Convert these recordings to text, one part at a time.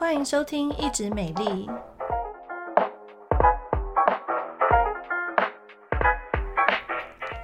欢迎收听《一直美丽》，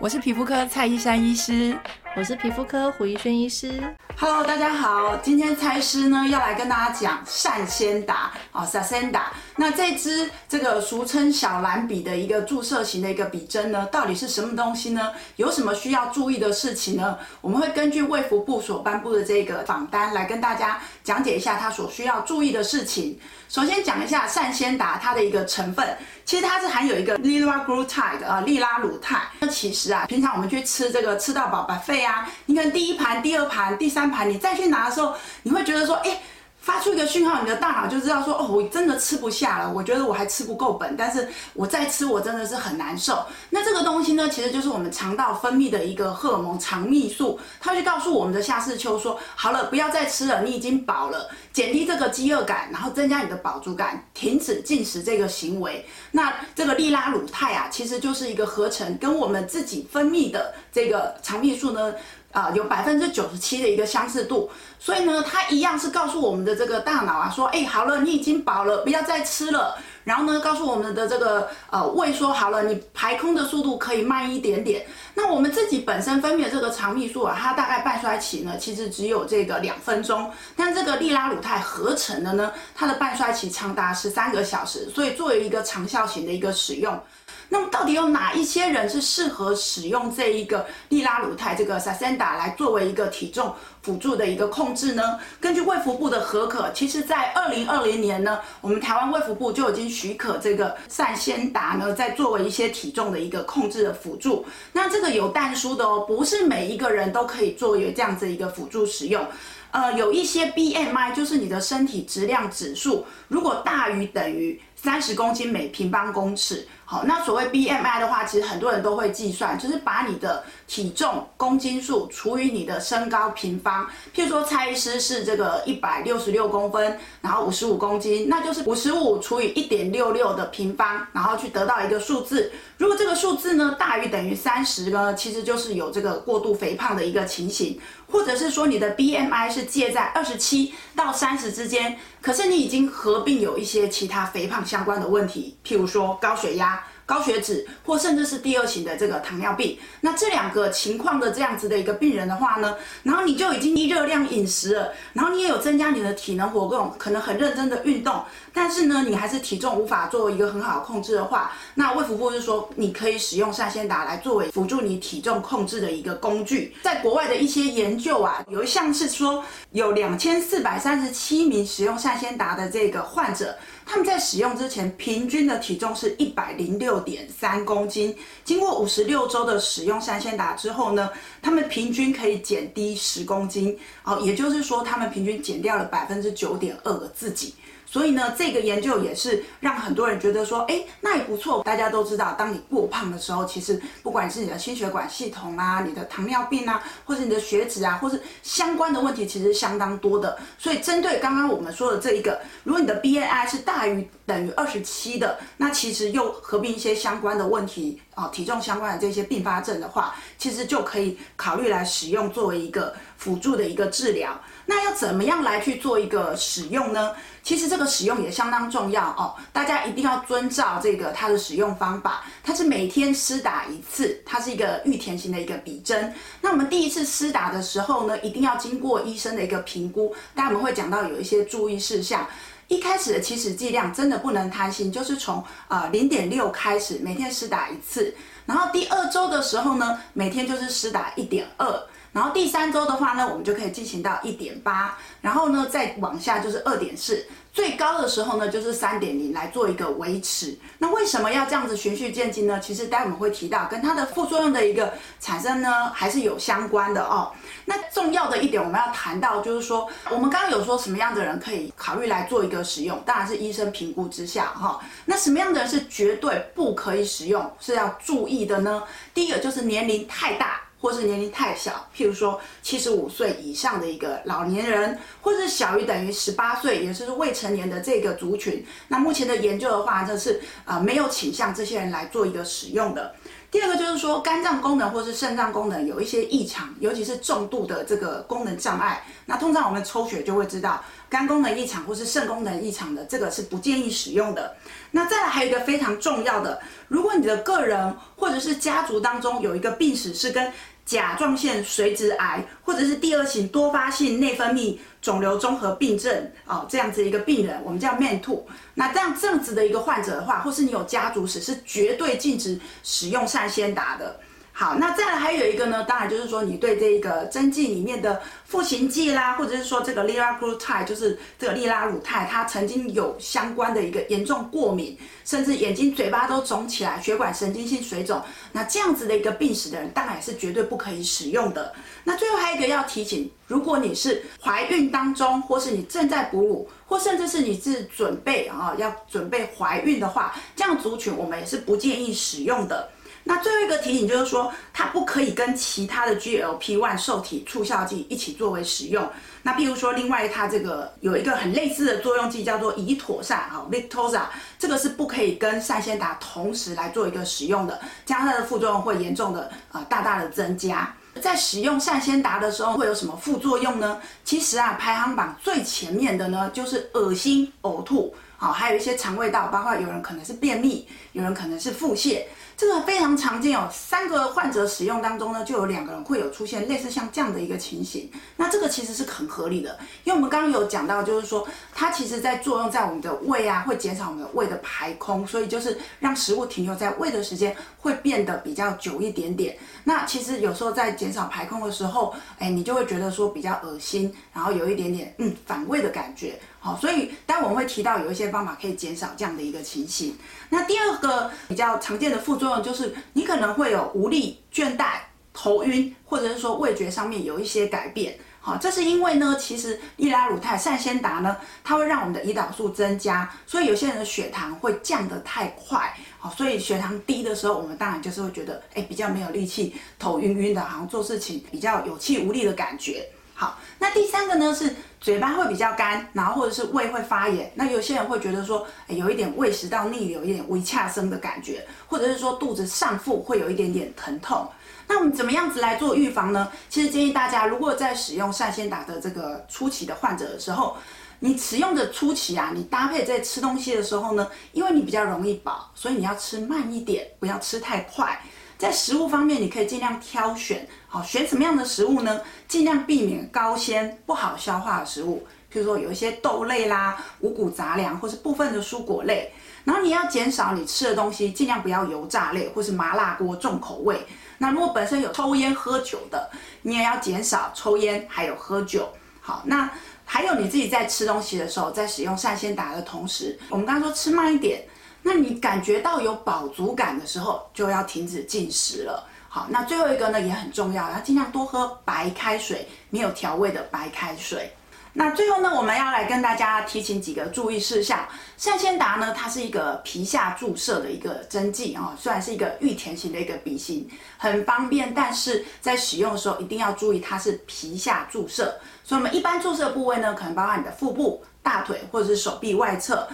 我是皮肤科蔡依珊医师，我是皮肤科胡一轩医师。Hello，大家好，今天蔡医师呢要来跟大家讲善先达哦，Saxenda。那这支这个俗称小蓝笔的一个注射型的一个笔针呢，到底是什么东西呢？有什么需要注意的事情呢？我们会根据卫福部所颁布的这个访单来跟大家讲解一下它所需要注意的事情。首先讲一下善纤达它的一个成分，其实它是含有一个 liraglutide 啊，利拉鲁肽。那其实啊，平常我们去吃这个吃到饱白费啊，你看第一盘、第二盘、第三。盘你再去拿的时候，你会觉得说，哎，发出一个讯号，你的大脑就知道说，哦，我真的吃不下了，我觉得我还吃不够本，但是我再吃，我真的是很难受。那这个东西呢，其实就是我们肠道分泌的一个荷尔蒙肠泌素，它就告诉我们的下视丘说，好了，不要再吃了，你已经饱了，减低这个饥饿感，然后增加你的饱足感，停止进食这个行为。那这个利拉鲁肽啊，其实就是一个合成，跟我们自己分泌的这个肠泌素呢。啊，有百分之九十七的一个相似度，所以呢，它一样是告诉我们的这个大脑啊，说，哎，好了，你已经饱了，不要再吃了。然后呢，告诉我们的这个呃胃说，好了，你排空的速度可以慢一点点。那我们自己本身分泌的这个肠泌素啊，它大概半衰期呢，其实只有这个两分钟，但这个利拉鲁肽合成的呢，它的半衰期长达十三个小时，所以作为一个长效型的一个使用。那么到底有哪一些人是适合使用这一个利拉鲁肽这个 Sasenda 来作为一个体重辅助的一个控制呢？根据卫福部的核可，其实在二零二零年呢，我们台湾卫福部就已经许可这个善仙达呢，在作为一些体重的一个控制的辅助。那这个有但书的哦，不是每一个人都可以作为这样子一个辅助使用。呃，有一些 BMI 就是你的身体质量指数，如果大于等于三十公斤每平方公尺。好，那所谓 BMI 的话，其实很多人都会计算，就是把你的体重公斤数除以你的身高平方。譬如说，蔡医师是这个一百六十六公分，然后五十五公斤，那就是五十五除以一点六六的平方，然后去得到一个数字。如果这个数字呢大于等于三十呢，其实就是有这个过度肥胖的一个情形，或者是说你的 BMI 是介在二十七到三十之间，可是你已经合并有一些其他肥胖相相关的问题，譬如说高血压。高血脂，或甚至是第二型的这个糖尿病，那这两个情况的这样子的一个病人的话呢，然后你就已经低热量饮食了，然后你也有增加你的体能活动，可能很认真的运动，但是呢，你还是体重无法做一个很好的控制的话，那卫福部是说你可以使用善纤达来作为辅助你体重控制的一个工具。在国外的一些研究啊，有一项是说有两千四百三十七名使用善纤达的这个患者。他们在使用之前，平均的体重是一百零六点三公斤。经过五十六周的使用三鲜达之后呢，他们平均可以减低十公斤。哦，也就是说，他们平均减掉了百分之九点二的自己。所以呢，这个研究也是让很多人觉得说，哎，那也不错。大家都知道，当你过胖的时候，其实不管是你的心血管系统啊、你的糖尿病啊，或是你的血脂啊，或是相关的问题，其实相当多的。所以针对刚刚我们说的这一个，如果你的 BMI 是大于等于二十七的，那其实又合并一些相关的问题啊，体重相关的这些并发症的话，其实就可以考虑来使用作为一个辅助的一个治疗。那要怎么样来去做一个使用呢？其实这个使用也相当重要哦，大家一定要遵照这个它的使用方法。它是每天施打一次，它是一个玉田型的一个笔针。那我们第一次施打的时候呢，一定要经过医生的一个评估。待会我们会讲到有一些注意事项。一开始的起始剂量真的不能贪心，就是从呃零点六开始，每天施打一次。然后第二周的时候呢，每天就是施打一点二。然后第三周的话呢，我们就可以进行到一点八，然后呢再往下就是二点四，最高的时候呢就是三点零来做一个维持。那为什么要这样子循序渐进呢？其实待会我们会提到跟它的副作用的一个产生呢，还是有相关的哦。那重要的一点我们要谈到就是说，我们刚刚有说什么样的人可以考虑来做一个使用，当然是医生评估之下哈、哦。那什么样的人是绝对不可以使用，是要注意的呢？第一个就是年龄太大。或是年龄太小，譬如说七十五岁以上的一个老年人，或者是小于等于十八岁，也就是未成年的这个族群。那目前的研究的话，就是呃没有倾向这些人来做一个使用的。第二个就是说肝脏功能或是肾脏功能有一些异常，尤其是重度的这个功能障碍。那通常我们抽血就会知道肝功能异常或是肾功能异常的，这个是不建议使用的。那再来还有一个非常重要的，如果你的个人或者是家族当中有一个病史是跟甲状腺髓质癌或者是第二型多发性内分泌肿瘤综合病症啊，这样子一个病人，我们叫 MEN2。那这样这样子的一个患者的话，或是你有家族史，是绝对禁止使用善先达的。好，那再来还有一个呢，当然就是说你对这个针剂里面的赋形剂啦，或者是说这个 liraglutide，就是这个利拉鲁肽，它曾经有相关的一个严重过敏，甚至眼睛、嘴巴都肿起来，血管神经性水肿，那这样子的一个病史的人，当然也是绝对不可以使用的。那最后还有一个要提醒，如果你是怀孕当中，或是你正在哺乳，或甚至是你是准备啊要准备怀孕的话，这样族群我们也是不建议使用的。那最后一个提醒就是说，它不可以跟其他的 GLP-1 受体促效剂一起作为使用。那譬如说，另外它这个有一个很类似的作用剂叫做乙妥善啊，Victoza，这个是不可以跟善先达同时来做一个使用的，这样它的副作用会严重的啊大大的增加。在使用善先达的时候会有什么副作用呢？其实啊，排行榜最前面的呢就是恶心、呕吐，好，还有一些肠胃道，包括有人可能是便秘，有人可能是腹泻。这个非常常见哦，三个患者使用当中呢，就有两个人会有出现类似像这样的一个情形。那这个其实是很合理的，因为我们刚刚有讲到，就是说它其实在作用在我们的胃啊，会减少我们的胃的排空，所以就是让食物停留在胃的时间会变得比较久一点点。那其实有时候在减少排空的时候，哎，你就会觉得说比较恶心，然后有一点点嗯反胃的感觉。好，所以待会我们会提到有一些方法可以减少这样的一个情形。那第二个比较常见的副作用就是你可能会有无力、倦怠、头晕，或者是说味觉上面有一些改变。好，这是因为呢，其实利拉鲁肽、善先达呢，它会让我们的胰岛素增加，所以有些人的血糖会降得太快。好，所以血糖低的时候，我们当然就是会觉得，哎，比较没有力气，头晕晕的，好像做事情比较有气无力的感觉。好，那第三个呢是嘴巴会比较干，然后或者是胃会发炎。那有些人会觉得说，诶有一点胃食道逆流，有一点胃恰生的感觉，或者是说肚子上腹会有一点点疼痛。那我们怎么样子来做预防呢？其实建议大家，如果在使用善先达的这个初期的患者的时候，你使用的初期啊，你搭配在吃东西的时候呢，因为你比较容易饱，所以你要吃慢一点，不要吃太快。在食物方面，你可以尽量挑选，好，选什么样的食物呢？尽量避免高纤、不好消化的食物，譬如说有一些豆类啦、五谷杂粮，或是部分的蔬果类。然后你要减少你吃的东西，尽量不要油炸类或是麻辣锅重口味。那如果本身有抽烟喝酒的，你也要减少抽烟还有喝酒。好，那还有你自己在吃东西的时候，在使用善先达的同时，我们刚刚说吃慢一点。那你感觉到有饱足感的时候，就要停止进食了。好，那最后一个呢也很重要，要尽量多喝白开水，没有调味的白开水。那最后呢，我们要来跟大家提醒几个注意事项。善先达呢，它是一个皮下注射的一个针剂啊，虽然是一个玉田型的一个笔型，很方便，但是在使用的时候一定要注意它是皮下注射。所以，我们一般注射部位呢，可能包括你的腹部、大腿或者是手臂外侧。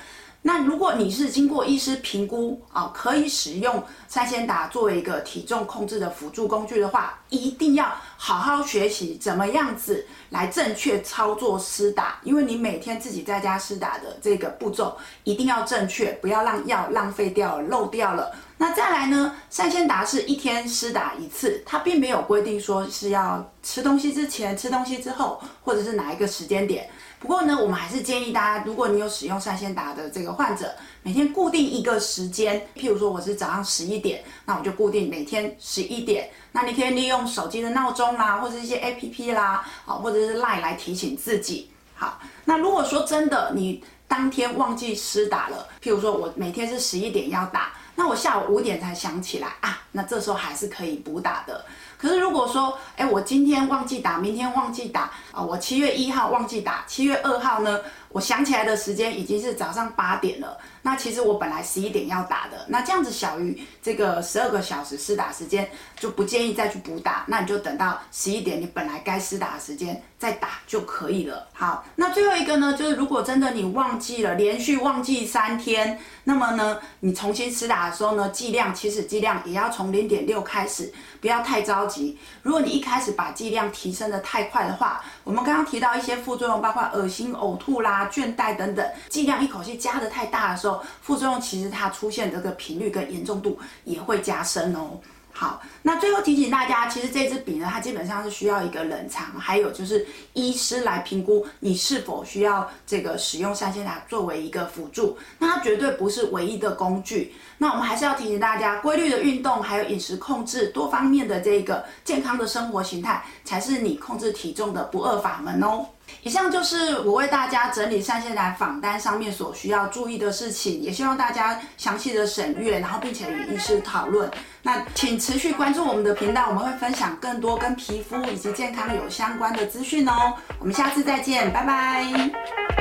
那如果你是经过医师评估啊，可以使用善先达作为一个体重控制的辅助工具的话，一定要好好学习怎么样子来正确操作施打，因为你每天自己在家施打的这个步骤一定要正确，不要让药浪费掉、漏掉了。那再来呢，善先达是一天施打一次，它并没有规定说是要吃东西之前、吃东西之后，或者是哪一个时间点。不过呢，我们还是建议大家，如果你有使用善先达的这个患者，每天固定一个时间，譬如说我是早上十一点，那我就固定每天十一点。那你可以利用手机的闹钟啦，或者一些 APP 啦，啊，或者是 Line 来提醒自己。好，那如果说真的你当天忘记施打了，譬如说我每天是十一点要打，那我下午五点才想起来啊，那这时候还是可以补打的。可是如果说，哎，我今天忘记打，明天忘记打啊，我七月一号忘记打，七月二号呢，我想起来的时间已经是早上八点了。那其实我本来十一点要打的，那这样子小于这个十二个小时施打时间，就不建议再去补打。那你就等到十一点，你本来该施打的时间再打就可以了。好，那最后一个呢，就是如果真的你忘记了，连续忘记三天，那么呢，你重新施打的时候呢，剂量起始剂量也要从零点六开始，不要太着急。如果你一开始把剂量提升的太快的话，我们刚刚提到一些副作用，包括恶心、呕吐啦、倦怠等等，剂量一口气加得太大的时候，副作用其实它出现这个频率跟严重度也会加深哦。好，那最后提醒大家，其实这支笔呢，它基本上是需要一个冷藏，还有就是医师来评估你是否需要这个使用三线塔作为一个辅助。那它绝对不是唯一的工具。那我们还是要提醒大家，规律的运动，还有饮食控制，多方面的这个健康的生活形态，才是你控制体重的不二法门哦。以上就是我为大家整理上线来访单上面所需要注意的事情，也希望大家详细的审阅，然后并且与医师讨论。那请持续关注我们的频道，我们会分享更多跟皮肤以及健康有相关的资讯哦。我们下次再见，拜拜。